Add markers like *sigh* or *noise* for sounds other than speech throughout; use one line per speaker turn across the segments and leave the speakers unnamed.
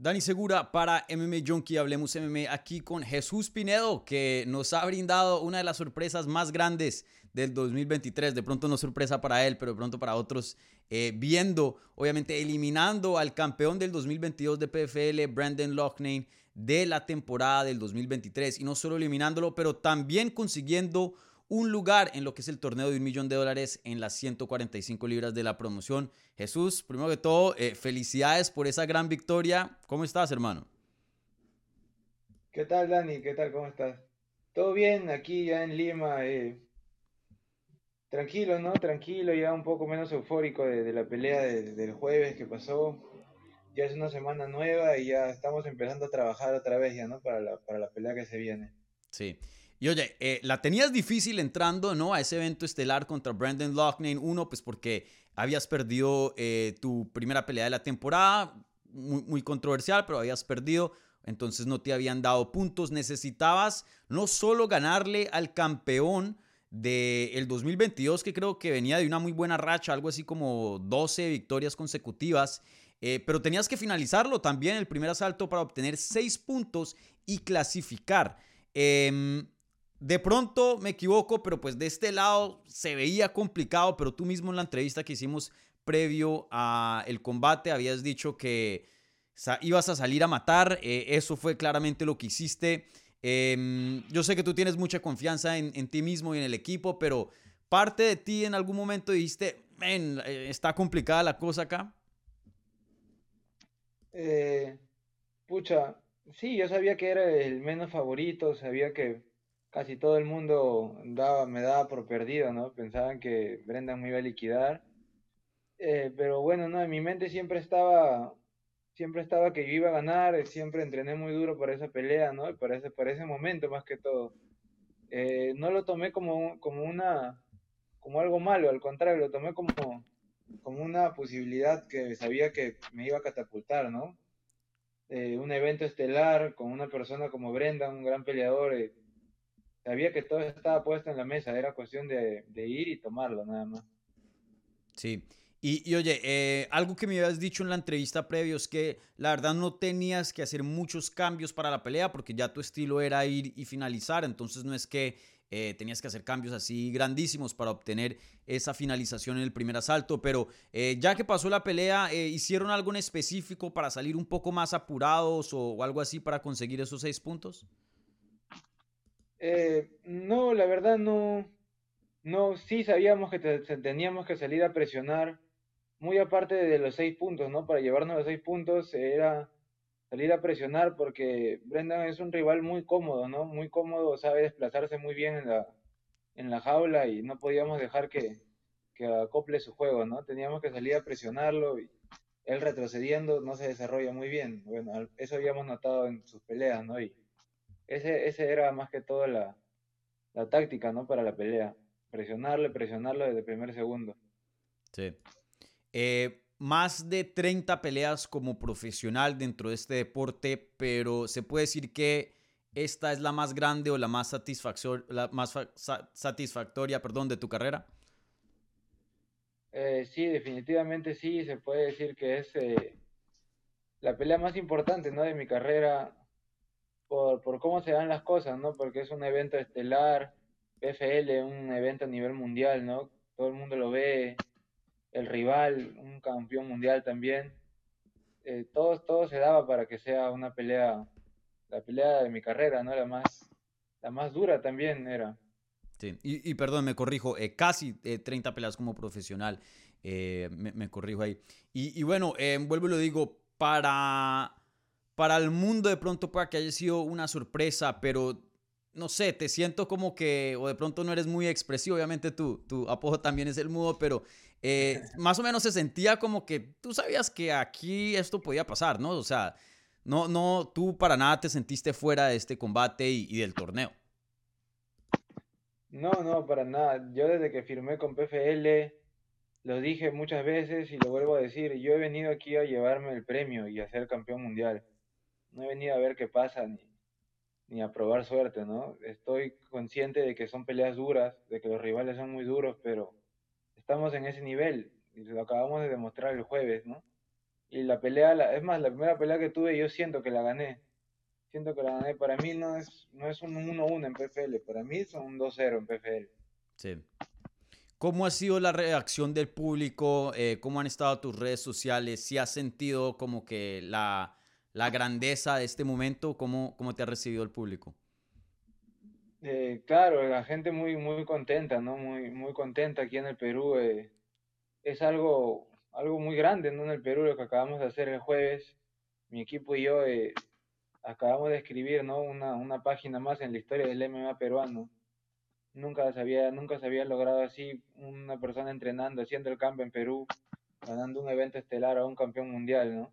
Dani Segura para MMA Junkie, hablemos MMA aquí con Jesús Pinedo, que nos ha brindado una de las sorpresas más grandes del 2023. De pronto no sorpresa para él, pero de pronto para otros, eh, viendo, obviamente eliminando al campeón del 2022 de PFL, Brandon Loughnane, de la temporada del 2023. Y no solo eliminándolo, pero también consiguiendo un lugar en lo que es el torneo de un millón de dólares en las 145 libras de la promoción. Jesús, primero que todo, eh, felicidades por esa gran victoria. ¿Cómo estás, hermano?
¿Qué tal, Dani? ¿Qué tal? ¿Cómo estás? Todo bien, aquí ya en Lima. Eh, tranquilo, ¿no? Tranquilo, ya un poco menos eufórico de, la pelea del jueves que pasó. Ya es una semana nueva y ya estamos empezando a trabajar otra vez ya, ¿no? Para la, para la pelea que se viene.
Sí. Y oye, eh, la tenías difícil entrando, ¿no? A ese evento estelar contra Brandon Loughnane. Uno, pues porque habías perdido eh, tu primera pelea de la temporada, muy, controversial, pero habías perdido. Entonces no te habían dado puntos. Necesitabas no solo ganarle al campeón del 2022, que creo que venía de una muy buena racha, algo así como 12 victorias consecutivas. Eh, pero tenías que finalizarlo también el primer asalto para obtener 6 puntos y clasificar. Eh, de pronto me equivoco, pero pues de este lado se veía complicado, pero tú mismo en la entrevista que hicimos previo a el combate habías dicho que ibas a salir a matar, eh, eso fue claramente lo que hiciste. Em, yo sé que tú tienes mucha confianza en, ti mismo y en el equipo, pero parte de ti en algún momento dijiste, men, eh, está complicada la cosa acá.
Eh, pucha, sí, yo sabía que era el menos favorito, sabía que casi todo el mundo daba, me daba por perdido, ¿no? Pensaban que Brendan me iba a liquidar. Eh, pero bueno, no, en mi mente siempre estaba, siempre estaba que yo iba a ganar, siempre entrené muy duro para esa pelea, ¿no? Para ese, ese momento más que todo. Eh, no lo tomé como, como una, como algo malo, al contrario, lo tomé como, como una posibilidad que sabía que me iba a catapultar, ¿no? Eh, un evento estelar con una persona como Brendan, un gran peleador, sabía que todo estaba puesto en la mesa, era cuestión de, ir y tomarlo nada más.
Sí. Y, oye, eh, algo que me habías dicho en la entrevista previo es que la verdad no tenías que hacer muchos cambios para la pelea porque ya tu estilo era ir y finalizar, entonces no es que eh, tenías que hacer cambios así grandísimos para obtener esa finalización en el primer asalto, pero eh, ya que pasó la pelea, ¿hicieron algo en específico para salir un poco más apurados o algo así para conseguir esos seis puntos?
Eh, no, la verdad no, no, sí sabíamos que teníamos que salir a presionar, muy aparte de los seis puntos, ¿no? Para llevarnos los seis puntos era salir a presionar porque Brendan es un rival muy cómodo, ¿no? Muy cómodo, sabe desplazarse muy bien en la, en la jaula y no podíamos dejar que, que acople su juego, ¿no? Teníamos que salir a presionarlo y él retrocediendo no se desarrolla muy bien. Bueno, eso habíamos notado en sus peleas, ¿no? Y ese, ese era más que todo la, táctica, ¿no? Para la pelea. Presionarle, presionarlo desde el primer segundo.
Sí. Eh, más de 30 peleas como profesional dentro de este deporte, pero se puede decir que esta es la más grande o la más, la más satisfactoria perdón, de tu carrera.
Eh, sí, definitivamente sí, se puede decir que es eh, la pelea más importante ¿no? de mi carrera por, por cómo se dan las cosas, ¿no? Porque es un evento estelar, PFL, un evento a nivel mundial, ¿no? Todo el mundo lo ve, el rival, un campeón mundial también. Eh, todo, se daba para que sea una pelea, la pelea de mi carrera, ¿no? La más, la más dura también era.
Sí, y, perdón, me corrijo, eh, casi 30 eh, peleas como profesional, me, corrijo ahí. Y, y bueno, vuelvo y lo digo, para para el mundo de pronto pueda que haya sido una sorpresa, pero no sé, te siento como que, o de pronto no eres muy expresivo, obviamente tu, tu apodo también es el mudo, pero eh, *laughs* más o menos se sentía como que tú sabías que aquí esto podía pasar, ¿no? O sea, no, no, tú para nada te sentiste fuera de este combate y, y del torneo.
No, no, para nada. Yo desde que firmé con PFL, lo dije muchas veces y lo vuelvo a decir, yo he venido aquí a llevarme el premio y a ser campeón mundial no he venido a ver qué pasa ni, ni a probar suerte, ¿no? Estoy consciente de que son peleas duras, de que los rivales son muy duros, pero estamos en ese nivel y lo acabamos de demostrar el jueves, ¿no? Y la pelea, es más, la primera pelea que tuve yo siento que la gané. Siento que la gané. Para mí no es, no es un 1-1 en PFL, para mí son un 2-0 en PFL.
Sí. ¿Cómo ha sido la reacción del público? Eh, ¿Cómo han estado tus redes sociales? ¿Si has sentido como que la, la grandeza de este momento? ¿Cómo, ¿Cómo te ha recibido el público?
Eh, claro, la gente muy, muy contenta, ¿no? Muy, muy contenta aquí en el Perú. Eh, es algo, algo muy grande, ¿no? En el Perú, lo que acabamos de hacer el jueves. Mi equipo y yo eh, acabamos de escribir, ¿no? Una, una página más en la historia del MMA peruano. Nunca se había, nunca se había logrado así una persona entrenando, haciendo el cambio en Perú, ganando un evento estelar a un campeón mundial, ¿no?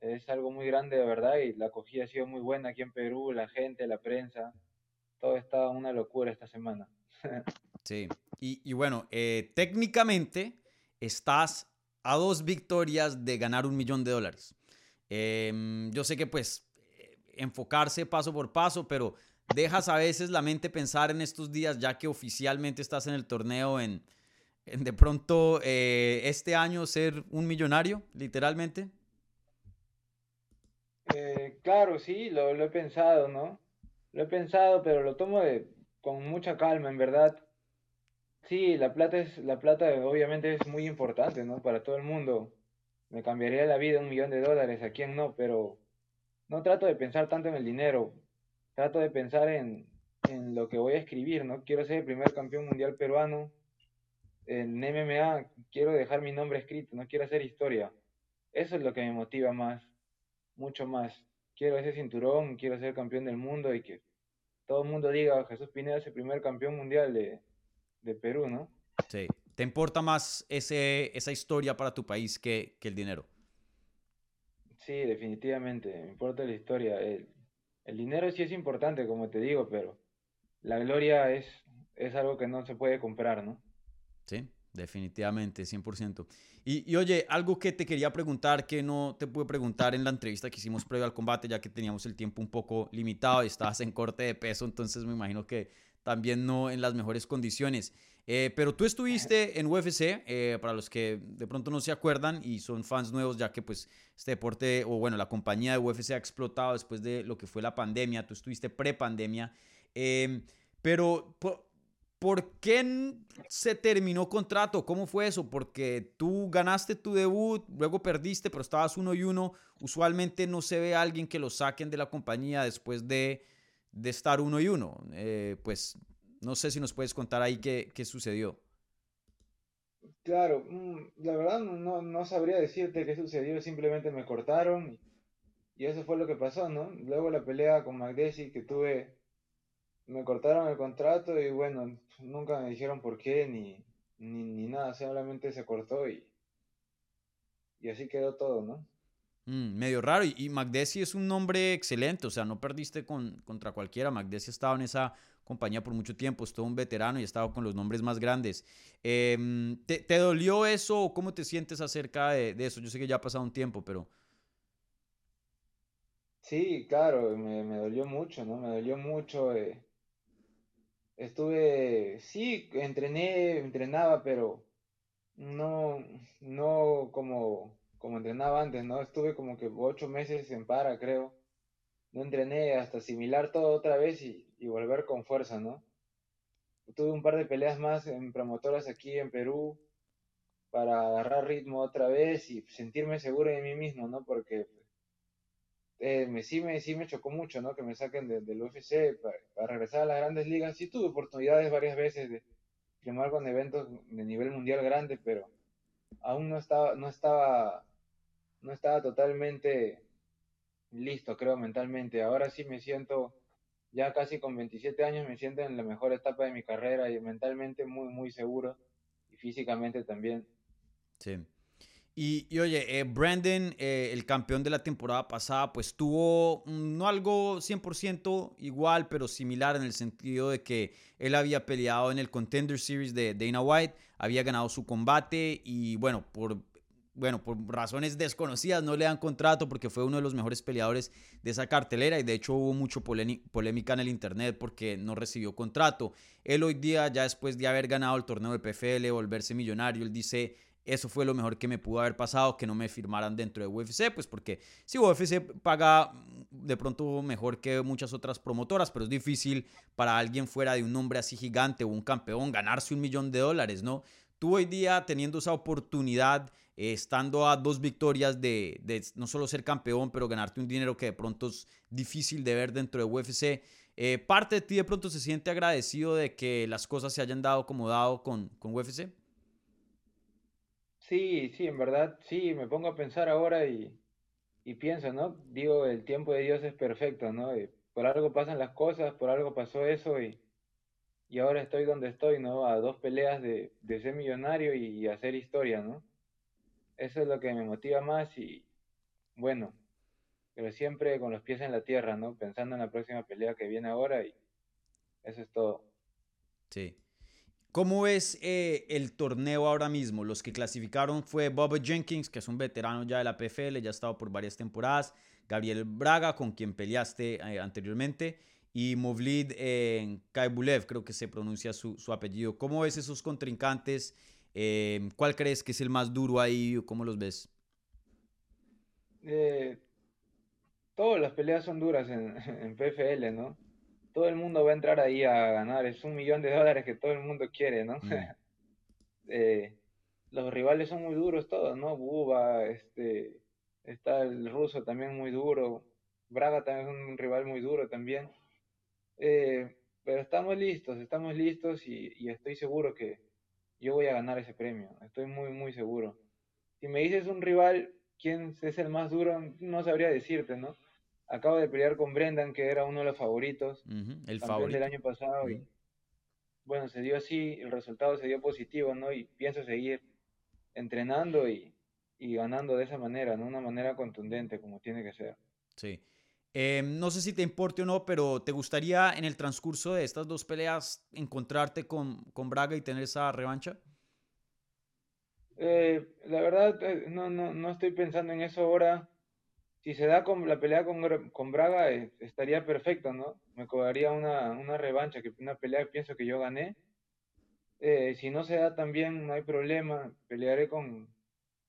Es algo muy grande de verdad y la acogida ha sido muy buena aquí en Perú, la gente, la prensa todo está una locura esta semana. *laughs*
sí, y, bueno, eh, técnicamente estás a dos victorias de ganar un millón de dólares. Em, yo sé que pues enfocarse paso por paso, pero dejas a veces la mente pensar en estos días, ya que oficialmente estás en el torneo, en, de pronto eh, este año ser un millonario, literalmente.
Eh, claro, sí, lo, he pensado, ¿no? Lo he pensado, pero lo tomo de, con mucha calma, en verdad. Sí, la plata es, la plata obviamente es muy importante, ¿no? Para todo el mundo. Me cambiaría la vida un millón de dólares, a quién no, pero no trato de pensar tanto en el dinero. Trato de pensar en, en lo que voy a escribir, ¿no? Quiero ser el primer campeón mundial peruano en MMA. Quiero dejar mi nombre escrito, no quiero hacer historia. Eso es lo que me motiva más, mucho más quiero ese cinturón, quiero ser campeón del mundo y que todo el mundo diga, Jesús Pineda es el primer campeón mundial de, Perú, ¿no?
Sí, ¿te importa más ese, esa historia para tu país que, el dinero?
Sí, definitivamente, me importa la historia. El, el, dinero sí es importante, como te digo, pero la gloria es, es algo que no se puede comprar, ¿no?
Sí, Definitivamente, 100%. Y, y, oye, algo que te quería preguntar que no te pude preguntar en la entrevista que hicimos previo al combate, ya que teníamos el tiempo un poco limitado y estabas en corte de peso, entonces me imagino que también no en las mejores condiciones. Eh, pero tú estuviste en UFC, eh, para los que de pronto no se acuerdan y son fans nuevos, ya que pues este deporte, o bueno, la compañía de UFC ha explotado después de lo que fue la pandemia, tú estuviste pre-pandemia. Eh, pero ¿Por qué se terminó contrato? ¿Cómo fue eso? Porque tú ganaste tu debut, luego perdiste, pero estabas uno y uno. Usualmente no se ve a alguien que lo saquen de la compañía después de, estar uno y uno. Eh, pues no sé si nos puedes contar ahí qué, sucedió.
Claro, mm, la verdad no, no, sabría decirte qué sucedió, simplemente me cortaron y eso fue lo que pasó, ¿no? Luego la pelea con Magdesi que tuve me cortaron el contrato y bueno, nunca me dijeron por qué ni, ni, nada, solamente se cortó y, y así quedó todo, ¿no?
Mm, medio raro. Y, y es un nombre excelente, o sea, no perdiste con, contra cualquiera. Magdesi ha estado en esa compañía por mucho tiempo, es todo un veterano y ha estado con los nombres más grandes. Em, ¿te, dolió eso o cómo te sientes acerca de, de, eso? Yo sé que ya ha pasado un tiempo, pero...
Sí, claro, me, me dolió mucho, ¿no? Me dolió mucho. Eh Estuve, sí, entrené, entrenaba, pero no, no como, como entrenaba antes, ¿no? Estuve como que ocho meses en para, creo. No entrené hasta asimilar todo otra vez y, y volver con fuerza, ¿no? Tuve un par de peleas más en promotoras aquí en Perú para agarrar ritmo otra vez y sentirme seguro de mí mismo, ¿no? Porque eh, me, sí, me, sí me chocó mucho, ¿no? Que me saquen del UFC para, regresar a las grandes ligas. Sí tuve oportunidades varias veces de firmar con eventos de nivel mundial grande, pero aún no estaba, no estaba, no estaba totalmente listo, creo, mentalmente. Ahora sí me siento, ya casi con 27 años, me siento en la mejor etapa de mi carrera y mentalmente muy, muy seguro y físicamente también.
Sí. Y, oye, eh, Brandon, eh, el campeón de la temporada pasada, pues tuvo mm, no algo 100% igual, pero similar en el sentido de que él había peleado en el Contender Series de Dana White, había ganado su combate y bueno, por, bueno, por razones desconocidas no le dan contrato porque fue uno de los mejores peleadores de esa cartelera y de hecho hubo mucho polémica en el internet porque no recibió contrato. Él hoy día, ya después de haber ganado el torneo de PFL, volverse millonario, él dice eso fue lo mejor que me pudo haber pasado, que no me firmaran dentro de UFC, pues porque si UFC paga de pronto mejor que muchas otras promotoras, pero es difícil para alguien fuera de un nombre así gigante o un campeón ganarse un millón de dólares, ¿no? Tú hoy día teniendo esa oportunidad, eh, estando a dos victorias de, de, no solo ser campeón, pero ganarte un dinero que de pronto es difícil de ver dentro de UFC, eh, ¿parte de ti de pronto se siente agradecido de que las cosas se hayan dado como dado con, con UFC?
Sí, sí, en verdad, sí, me pongo a pensar ahora y, y pienso, ¿no? Digo, el tiempo de Dios es perfecto, ¿no? por algo pasan las cosas, por algo pasó eso y, y ahora estoy donde estoy, ¿no? A dos peleas de, de ser millonario y, hacer historia, ¿no? Eso es lo que me motiva más y bueno, pero siempre con los pies en la tierra, ¿no? Pensando en la próxima pelea que viene ahora y eso es todo.
Sí. ¿Cómo ves eh, el torneo ahora mismo? Los que clasificaron fue Bob Jenkins, que es un veterano ya de la PFL, ya ha estado por varias temporadas, Gabriel Braga, con quien peleaste eh, anteriormente, y Movlid eh, Kaibulev, creo que se pronuncia su, apellido. ¿Cómo ves esos contrincantes? Eh, ¿Cuál crees que es el más duro ahí? ¿Cómo los ves?
todas las peleas son duras en, *laughs* en PFL, ¿no? Todo el mundo va a entrar ahí a ganar. Es un millón de dólares que todo el mundo quiere, ¿no? Mm. *laughs* Eh, los rivales son muy duros todos, ¿no? Buba, este, está el ruso también muy duro. Braga también es un rival muy duro también. Eh, pero estamos listos, estamos listos y, y, estoy seguro que yo voy a ganar ese premio. Estoy muy, muy seguro. Si me dices un rival, quién es el más duro, no sabría decirte, ¿no? Acabo de pelear con Brendan, que era uno de los favoritos.
el favorito.
del año pasado. Y bueno, se dio así, el resultado se dio positivo, ¿no? Y pienso seguir entrenando y, ganando de esa manera, ¿no? Una manera contundente, como tiene que ser.
Sí. Em, no sé si te importe o no, pero ¿te gustaría en el transcurso de estas dos peleas encontrarte con, con Braga y tener esa revancha?
Eh, la verdad, eh, no, no, no estoy pensando en eso ahora si se da con la pelea con, con Braga, eh, estaría perfecto, ¿no? Me cobraría una, una, revancha, que una pelea que pienso que yo gané. Eh, si no se da también, no hay problema. Pelearé con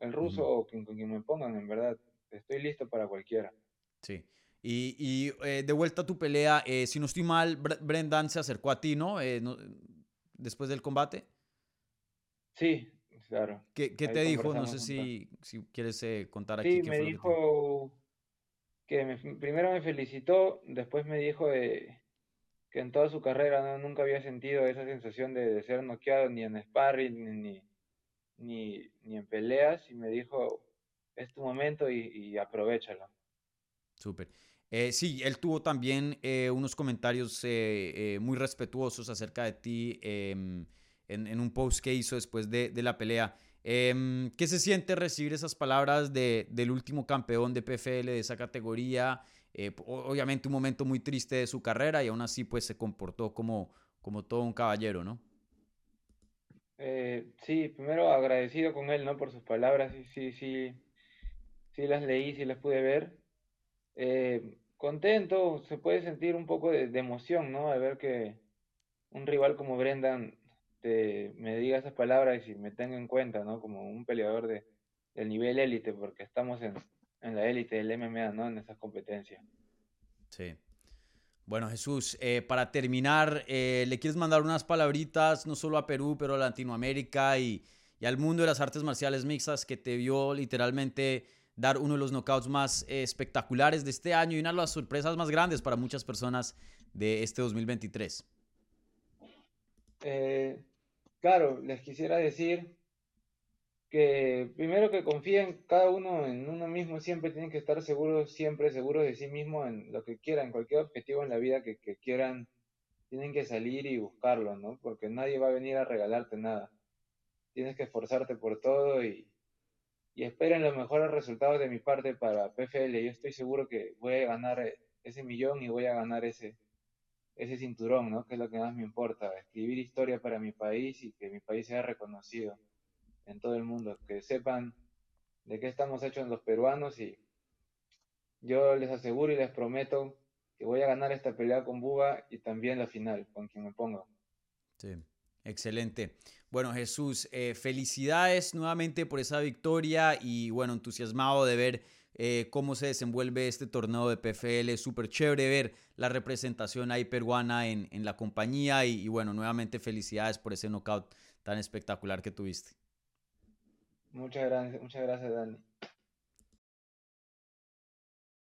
el ruso o con, quien me pongan, en verdad. Estoy listo para cualquiera.
Sí. Y, y eh, de vuelta a tu pelea, si no estoy mal, Brendan se acercó a ti, ¿no? Después del combate.
Sí, claro.
¿Qué, qué te dijo? No sé si, si quieres contar aquí.
Sí, me dijo que primero me felicitó, después me dijo que en toda su carrera nunca había sentido esa sensación de, ser noqueado ni en sparring ni, ni, ni, en peleas y me dijo, es tu momento y, y aprovechalo.
Súper. Eh, sí, él tuvo también eh, unos comentarios eh, muy respetuosos acerca de ti em, en, en, un post que hizo después de, de la pelea. Em, ¿Qué se siente recibir esas palabras de, del último campeón de PFL de esa categoría? Eh, obviamente un momento muy triste de su carrera y aún así pues se comportó como, como todo un caballero, ¿no?
Eh, sí, primero agradecido con él, ¿no? Por sus palabras, sí, sí, sí, sí las leí, sí las pude ver. Eh, contento, se puede sentir un poco de, de emoción, ¿no? Al ver que un rival como Brendan este, me diga esas palabras y me tenga en cuenta, ¿no? Como un peleador de, del nivel élite, porque estamos en, en la élite del MMA, ¿no? En esas competencias.
Sí. Bueno, Jesús, eh, para terminar, eh, ¿le quieres mandar unas palabritas no solo a Perú, pero a Latinoamérica y, y, al mundo de las artes marciales mixtas que te vio literalmente dar uno de los knockouts más eh, espectaculares de este año y una de las sorpresas más grandes para muchas personas de este 2023?
Eh, Claro, les quisiera decir que primero que confíen cada uno en uno mismo, siempre tienen que estar seguros, siempre seguros de sí mismo en lo que quieran, cualquier objetivo en la vida que, quieran, tienen que salir y buscarlo, ¿no? Porque nadie va a venir a regalarte nada. Tienes que esforzarte por todo y, y esperen los mejores resultados de mi parte para PFL. Yo estoy seguro que voy a ganar ese millón y voy a ganar ese, ese cinturón, ¿no? Que es lo que más me importa, escribir historia para mi país y que mi país sea reconocido en todo el mundo, que sepan de qué estamos hechos los peruanos y yo les aseguro y les prometo que voy a ganar esta pelea con Buba y también la final, con quien me ponga.
Sí, excelente. Bueno, Jesús, eh, felicidades nuevamente por esa victoria y bueno, entusiasmado de ver eh, cómo se desenvuelve este torneo de PFL. Súper chévere ver la representación ahí peruana en, en la compañía y, y, bueno, nuevamente felicidades por ese knockout tan espectacular que tuviste.
Muchas gracias, muchas gracias, Dani.